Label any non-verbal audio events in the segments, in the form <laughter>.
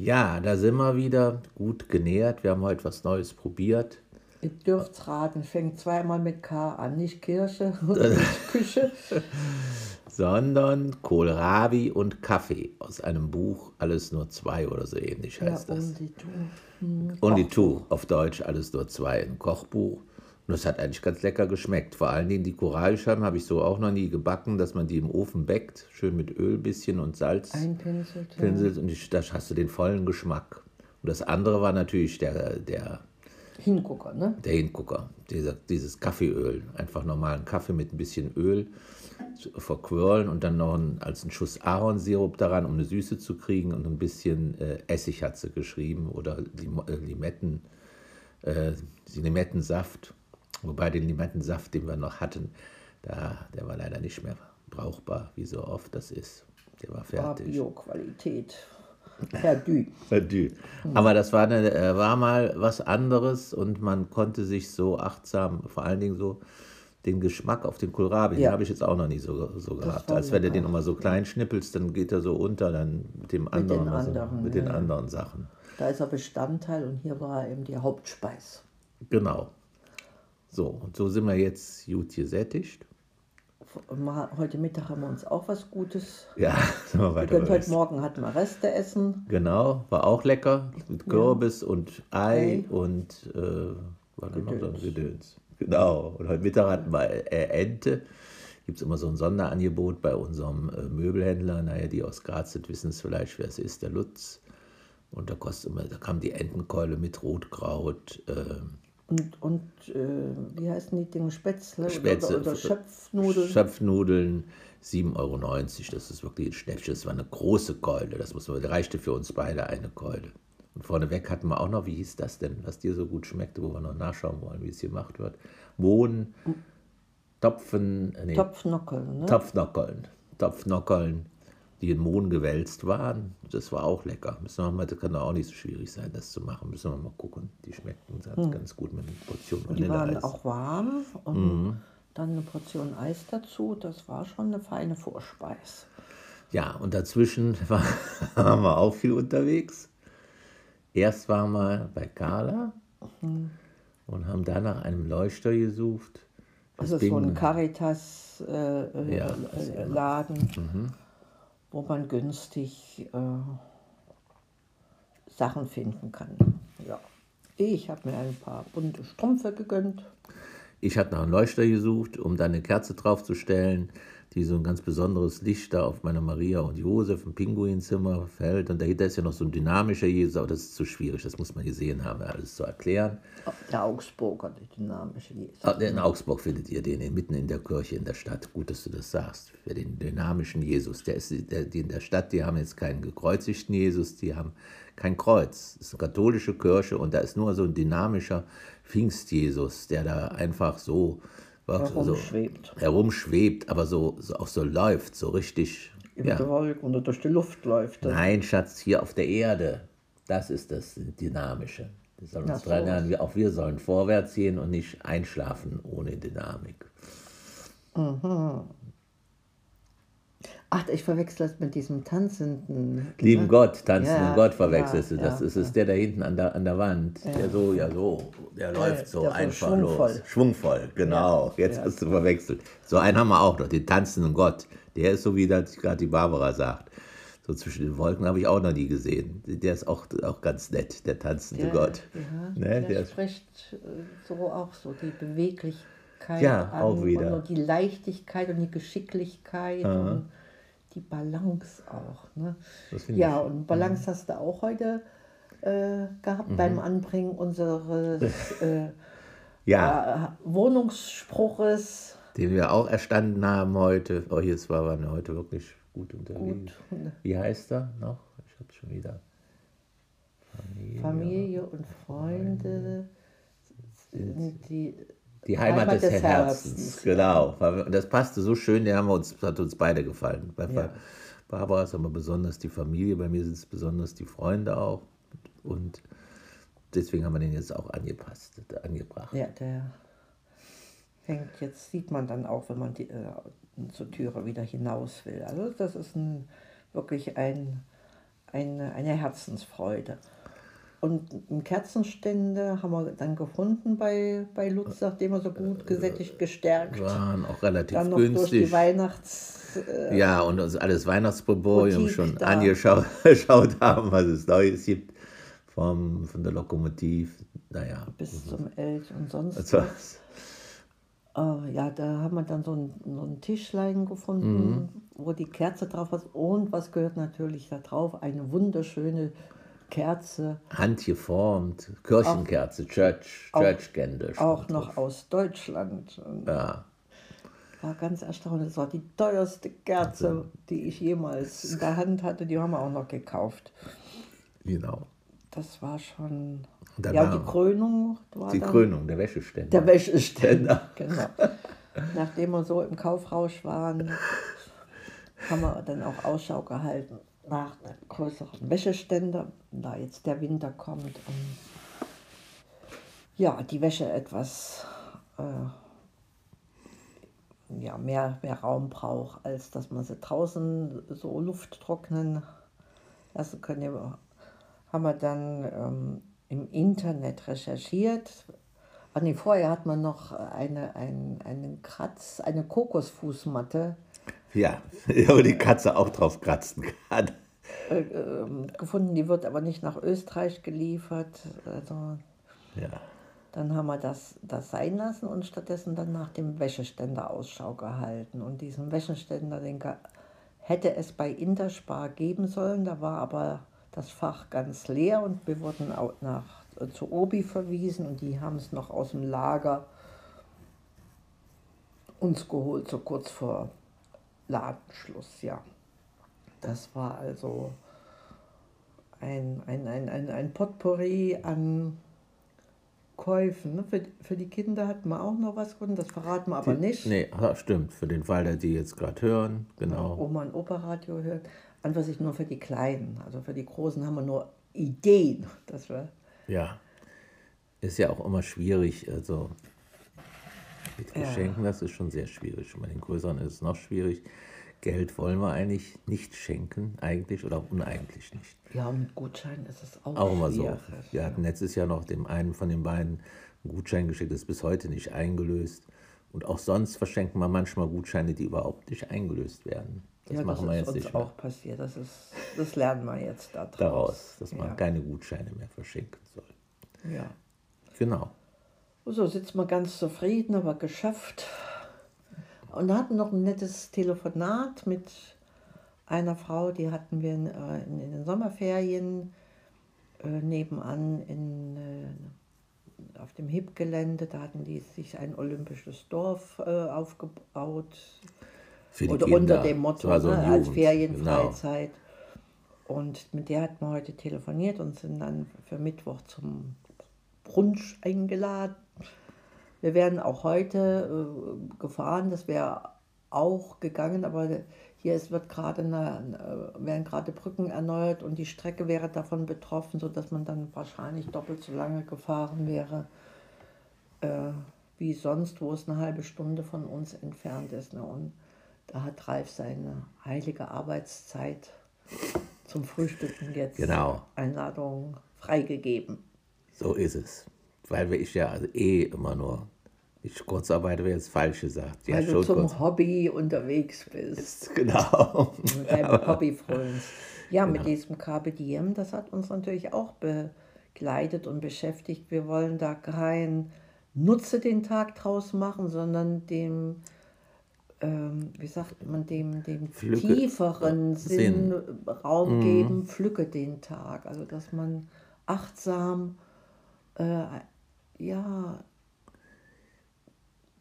Ja, da sind wir wieder gut genähert. Wir haben heute was Neues probiert. Ihr dürft raten, fängt zweimal mit K an, nicht Kirche und <laughs> <laughs> nicht Küche. Sondern Kohlrabi und Kaffee aus einem Buch, alles nur zwei oder so ähnlich Ja, heißt das. und die Tu. Hm, Only Kochbuch. Two, auf Deutsch alles nur zwei, ein Kochbuch. Und das hat eigentlich ganz lecker geschmeckt. Vor allen Dingen die Koralscheiben habe ich so auch noch nie gebacken, dass man die im Ofen bäckt, schön mit Öl bisschen und Salz Einpinselt. Ja. pinselt und ich, da hast du den vollen Geschmack. Und das andere war natürlich der, der, Hingucker, ne? der Hingucker, dieser, dieses Kaffeeöl. Einfach normalen Kaffee mit ein bisschen Öl verquirlen und dann noch ein, als einen Schuss Ahornsirup daran, um eine Süße zu kriegen und ein bisschen äh, Essig hat sie geschrieben oder Lim äh, Limetten, äh, Limettensaft. Wobei den Limettensaft, den wir noch hatten, da, der war leider nicht mehr brauchbar, wie so oft das ist. Der war fertig. Bio-Qualität. Perdu. Verdü. <laughs> Aber das war, eine, äh, war mal was anderes und man konnte sich so achtsam, vor allen Dingen so den Geschmack auf den Kohlrabi, den Ja. habe ich jetzt auch noch nie so, so gehabt. Als wenn du den nochmal so klein schnippelst, dann geht er so unter dann mit dem anderen, den also anderen, mit den ja. anderen Sachen. Da ist er Bestandteil und hier war er eben die Hauptspeis. Genau. So, und so sind wir jetzt gut gesättigt. Heute Mittag haben wir uns auch was Gutes. Ja, <laughs> sind wir weiter. beim heute Morgen hatten wir Reste essen. Genau, war auch lecker. Mit Kürbis und Ei Ei. und äh, war da noch so ein Gedöns. Gedöns. Genau. Und heute Mittag hatten wir äh, Ente. Gibt es immer so ein Sonderangebot bei unserem äh, Möbelhändler. Naja, die aus Graz sind, wissen es vielleicht, wer es ist, der Lutz. Und da kostet immer, da kam die Entenkeule mit Rotkraut, äh, Und, und äh, wie heißen die Dinge? Spätzle, Spätzle, oder, oder Schöpfnudeln. Schöpfnudeln, 7,90 Euro. Das ist wirklich ein Schnäppchen. Das war eine große Keule. Das muss man, reichte für uns beide eine Keule. Und vorneweg hatten wir auch noch, wie hieß das denn, was dir so gut schmeckte, wo wir noch nachschauen wollen, wie es gemacht wird. Mohn, Topfen, nee, Topfnockeln, ne? Topfnockeln. Topfnockeln, die in Mohn gewälzt waren. Das war auch lecker. Müssen wir mal, das kann doch auch nicht so schwierig sein, das zu machen. Müssen wir mal gucken. Die schmeckten ganz, ganz gut mit einer Portion Hm. Die waren Vanilleeis. auch warm und Mhm. dann eine Portion Eis dazu. Das war schon eine feine Vorspeis. Ja, und dazwischen <laughs> war, waren wir auch viel unterwegs. Erst waren wir bei Carla und haben da nach einem Leuchter gesucht. Das ist so ein Caritas-Laden, äh, Ja, äh, ist ja Mhm. Wo man günstig äh, Sachen finden kann. Ja. Ich habe mir ein paar bunte Strümpfe gegönnt. Ich hatte nach einem Leuchter gesucht, um da eine Kerze draufzustellen, die so ein ganz besonderes Licht da auf meiner Maria und Josef im Pinguinzimmer fällt. Und dahinter ist ja noch so ein dynamischer Jesus, aber das ist zu schwierig, das muss man gesehen haben, alles zu erklären. Der Augsburger, der dynamische Jesus. Ah, In Augsburg findet ihr den mitten in der Kirche in der Stadt. Gut, dass du das sagst. Für den dynamischen Jesus. Der ist der, die in der Stadt, die haben jetzt keinen gekreuzigten Jesus, die haben kein Kreuz. Es ist eine katholische Kirche und da ist nur so ein dynamischer Pfingst-Jesus, der da einfach so, wirklich so Herumschwebt. herumschwebt, aber so, so auch so läuft, so richtig. Die Ja. Wolken oder durch die Luft läuft. er. Nein, Schatz, hier auf der Erde. Das ist das Dynamische. Wir sollen uns Ach so. erinnern, auch wir sollen vorwärts gehen und nicht einschlafen ohne Dynamik. Ach, ich verwechsel das mit diesem tanzenden. Lieben Gott, tanzenden Ja, Gott verwechselst ja, du. Das ja, ist es der da hinten an der, an der Wand. Der so, ja so, der läuft so der einfach schwungvoll. los. Schwungvoll, genau. Jetzt hast du verwechselt. So einen haben wir auch noch, den tanzenden Gott. Der ist so, wie das gerade die Barbara sagt. So zwischen den Wolken habe ich auch noch nie gesehen. Der ist auch, auch ganz nett, der tanzende Gott. Ne, der, der ist- spricht äh, so auch so die Beweglichkeit Ja, an auch wieder. und die Leichtigkeit und die Geschicklichkeit und die Balance auch. Ne? Ja, und Balance hast du auch heute äh, gehabt beim Mhm. Anbringen unseres <laughs> äh, Ja, äh, Wohnungsspruches. den wir auch erstanden haben heute. Oh, jetzt waren wir heute wirklich gut unterwegs. Gut. Wie heißt er noch? Ich habe schon wieder. Familie. Familie und Freunde. Die, Die Heimat, Heimat des, des Herzens. Herzens, Genau. Und das passte so schön, der haben uns, hat uns beide gefallen. Bei Ja. Barbara ist aber besonders die Familie, bei mir sind es besonders die Freunde auch. Und deswegen haben wir den jetzt auch angepasst, angebracht. Ja, der hängt jetzt, sieht man dann auch, wenn man die, äh, zur Türe wieder hinaus will. Also das ist ein, wirklich ein, eine, eine Herzensfreude. Und Kerzenstände haben wir dann gefunden bei, bei Lutz, nachdem wir so gut gesättigt, gestärkt. Waren auch relativ Dann noch durch die günstig. Weihnachts... Äh, Ja, und uns alles Weihnachtsboborium Boutique schon da. angeschaut <laughs> geschaut haben, was es Neues gibt. Vom, von der Lokomotiv. Naja. bis zum Elch und sonst Das war, Äh, ja, da haben wir dann so ein, so ein Tischlein gefunden, Mhm. wo die Kerze drauf ist. Und was gehört natürlich da drauf? Eine wunderschöne Kerze, handgeformt, Kirchenkerze, Church, auch- Church Candle. stand auch noch drauf. aus Deutschland. Ja, war ganz erstaunlich. Das war die teuerste Kerze, die ich jemals in der Hand hatte. Die haben wir auch noch gekauft. genau. Das war schon. Dann ja, die Krönung war die dann Krönung, der Wäscheständer. der Wäscheständer. <laughs> Genau. Nachdem wir so im Kaufrausch waren, haben wir dann auch Ausschau gehalten nach einem größeren Wäscheständer, da jetzt der Winter kommt und ja, die Wäsche etwas äh, ja, mehr, mehr Raum braucht, als dass man sie draußen so Luft trocknen lassen können. Haben wir dann ähm, im Internet recherchiert. Ah, nee, vorher hat man noch eine, ein, einen Kratz, eine Kokosfußmatte Ja, <laughs> wo die Katze auch drauf kratzen kann. ähm, gefunden, die wird aber nicht nach Österreich geliefert. Also Ja, Dann haben wir das, das sein lassen und stattdessen dann nach dem Wäscheständer Ausschau gehalten. Und diesen Wäscheständer, den hätte es bei Interspar geben sollen, da war aber das Fach ganz leer und wir wurden auch nach, äh, zu Obi verwiesen und die haben es noch aus dem Lager uns geholt, so kurz vor Ladenschluss, ja. Das war also ein, ein, ein, ein, ein Potpourri an Käufen. Ne? Für, für die Kinder hatten wir auch noch was gefunden, das verraten wir aber nicht. Nee, stimmt. Für den Fall, dass die jetzt gerade hören, genau. Oma und Opa Radio hört. An was ich nur für die Kleinen, also für die Großen haben wir nur Ideen, dass wir Ja. Ist ja auch immer schwierig, also mit Ja. Geschenken, das ist schon sehr schwierig. Bei den größeren ist es noch schwierig. Geld wollen wir eigentlich nicht schenken, eigentlich oder uneigentlich nicht. ja mit Gutschein ist es auch, Auch immer so. Wir hatten letztes Jahr noch dem einen von den beiden einen Gutschein geschickt, das ist bis heute nicht eingelöst. Und auch sonst verschenken wir manchmal Gutscheine, die überhaupt nicht eingelöst werden. Das ja, machen das wir ist jetzt nicht mehr auch passiert. Das, ist, das lernen wir jetzt da draus. daraus, dass man ja. keine Gutscheine mehr verschenken soll. Ja. Genau. So sitzen wir ganz zufrieden, aber geschafft. Und hatten noch ein nettes Telefonat mit einer Frau, die hatten wir in, äh, in, in den Sommerferien äh, nebenan in, äh, auf dem HIP-Gelände. Da hatten die sich ein olympisches Dorf äh, aufgebaut. Für die Oder Kinder. unter dem Motto so ne, als Ferienfreizeit. Und mit der hatten wir heute telefoniert und sind dann für Mittwoch zum Brunch eingeladen. Wir wären auch heute äh, gefahren, das wäre auch gegangen, aber hier ist, wird gerade eine, äh, werden gerade Brücken erneuert und die Strecke wäre davon betroffen, sodass man dann wahrscheinlich doppelt so lange gefahren wäre äh, wie sonst, wo es eine halbe Stunde von uns entfernt ist. Ne? Und da hat Ralf seine heilige Arbeitszeit zum Frühstücken jetzt Genau. Einladung freigegeben. So ist es. Weil ich ja also eh immer nur, ich Kurzarbeiter wäre jetzt falsch gesagt. Ja, Weil du schon zum kurz. Hobby unterwegs bist. <laughs> Genau. mit deinem Hobby frönst. Ja, mit diesem Carpe Diem, das hat uns natürlich auch begleitet und beschäftigt. Wir wollen da kein Nutze den Tag draus machen, sondern dem, ähm, wie sagt man, dem, dem tieferen Sinn, Sinn. Raum geben, pflücke den Tag. Also, dass man achtsam, äh, ja,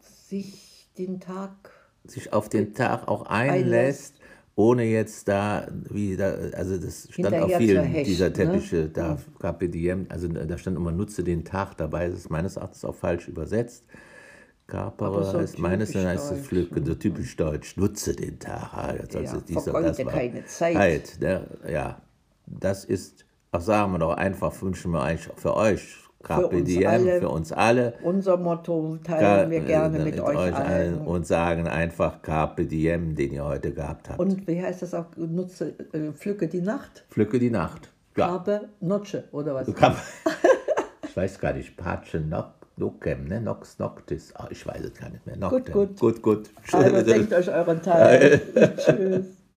sich den Tag Sich auf den Tag auch einlässt, Einlässt. ohne jetzt da, wie da, also das stand auf vielen hechten, dieser ne? Teppiche, da Carpe Diem, also da stand immer nutze den Tag dabei, das ist meines Erachtens auch falsch übersetzt. Carpere so heißt meines Erachtens deutsch, Pflücke, so typisch deutsch, nutze den Tag. Jetzt Ja, also dies und das war- keine Zeit. Halt, ne? Ja, das ist, ach sagen wir doch einfach, wünschen wir eigentlich für euch Carpe uns diem alle. für uns alle. Unser Motto teilen wir gerne Äh, mit, euch, allen. und sagen einfach Carpe diem, den ihr heute gehabt habt. Und wie heißt das auch? Nutze, äh, pflücke die Nacht. Pflücke die Nacht. Ja. Habe Noche oder was? <laughs> Ich weiß gar nicht, Pace Noc- Nocem, ne? Nox Noctis. Ah, ich weiß es gar nicht mehr. Noctem. gut. Gut, gut. Also <laughs> denkt euch euren Teil. Tschüss.